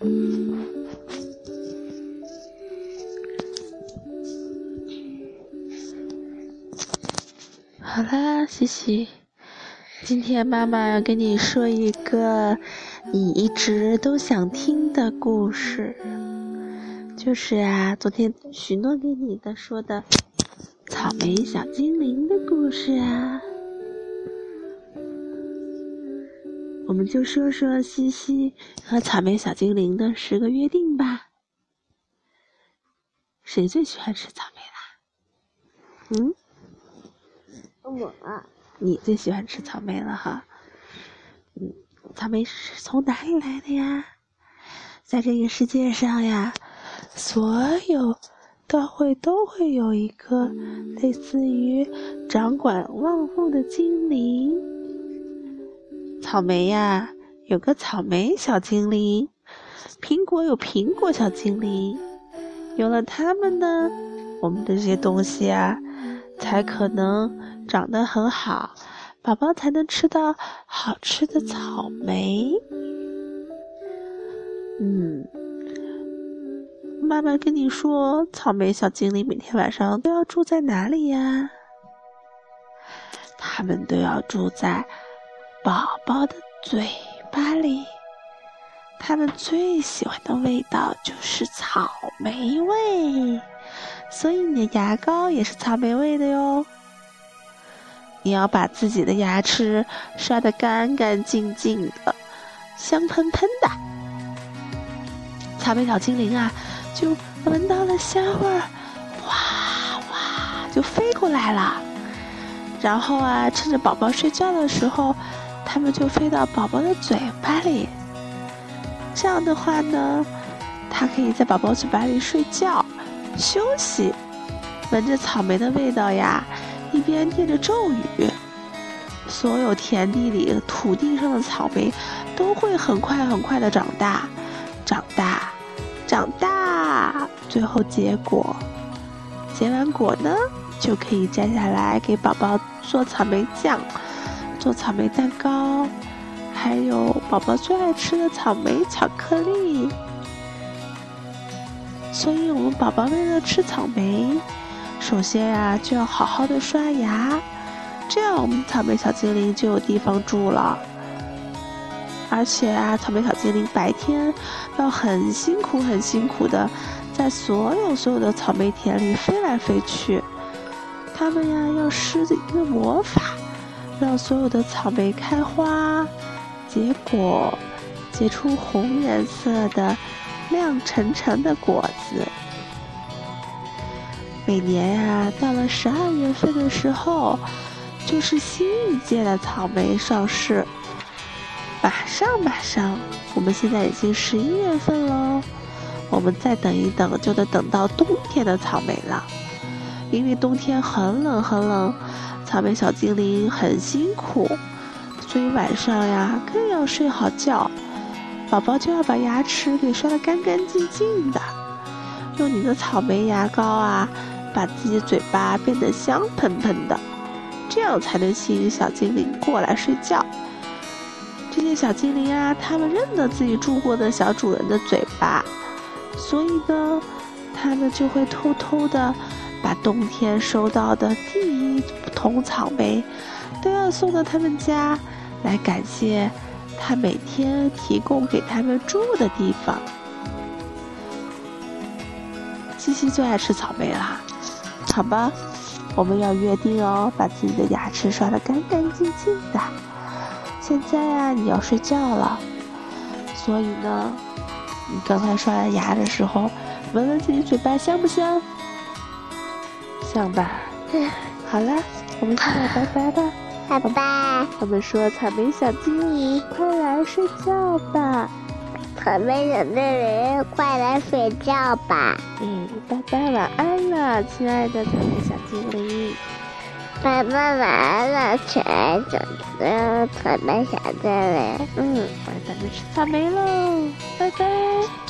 嗯好啦，西西，今天妈妈要跟你说一个你一直都想听的故事，就是啊，昨天许诺给你的说的草莓小精灵的故事啊。我们就说说西西和草莓小精灵的十个约定吧。谁最喜欢吃草莓啦？嗯？我，你最喜欢吃草莓了哈。嗯，草莓是从哪里来的呀？在这个世界上呀，所有都会都会有一个类似于掌管万物的精灵。草莓呀，有个草莓小精灵；苹果有苹果小精灵。有了它们呢，我们这些东西啊，才可能。长得很好，宝宝才能吃到好吃的草莓。嗯，妈妈跟你说，草莓小精灵每天晚上都要住在哪里呀？他们都要住在宝宝的嘴巴里。他们最喜欢的味道就是草莓味，所以你的牙膏也是草莓味的哟。你要把自己的牙齿刷得干干净净的，香喷喷的。草莓小精灵啊，就闻到了香味儿，哇哇就飞过来了。然后啊，趁着宝宝睡觉的时候，它们就飞到宝宝的嘴巴里。这样的话呢，它可以在宝宝嘴巴里睡觉、休息，闻着草莓的味道呀。一边念着咒语，所有田地里、土地上的草莓都会很快很快的长大，长大，长大，最后结果，结完果呢，就可以摘下来给宝宝做草莓酱，做草莓蛋糕，还有宝宝最爱吃的草莓巧克力。所以，我们宝宝为了吃草莓。首先呀，就要好好的刷牙，这样我们草莓小精灵就有地方住了。而且啊，草莓小精灵白天要很辛苦、很辛苦的，在所有所有的草莓田里飞来飞去。他们呀，要施一个魔法，让所有的草莓开花、结果，结出红颜色的亮沉沉的果子。每年呀，到了十二月份的时候，就是新一届的草莓上市。马上马上，我们现在已经十一月份了，我们再等一等，就得等到冬天的草莓了。因为冬天很冷很冷，草莓小精灵很辛苦，所以晚上呀更要睡好觉，宝宝就要把牙齿给刷得干干净净的，用你的草莓牙膏啊。把自己嘴巴变得香喷喷的，这样才能吸引小精灵过来睡觉。这些小精灵啊，他们认得自己住过的小主人的嘴巴，所以呢，他们就会偷偷的把冬天收到的第一桶草莓，都要送到他们家，来感谢他每天提供给他们住的地方。西西最爱吃草莓啦。好吧，我们要约定哦，把自己的牙齿刷得干干净净的。现在啊，你要睡觉了，所以呢，你刚才刷牙的时候，闻闻自己嘴巴香不香？香吧。好了，我们现在拜拜吧。拜拜。我们说草莓小精灵，快来睡觉吧。草莓小精灵，快来睡觉吧。嗯，拜拜，晚安了，亲爱的草莓小精灵。拜拜，晚安了，亲爱的草莓小精灵。嗯，我要咱们吃草莓喽，拜拜。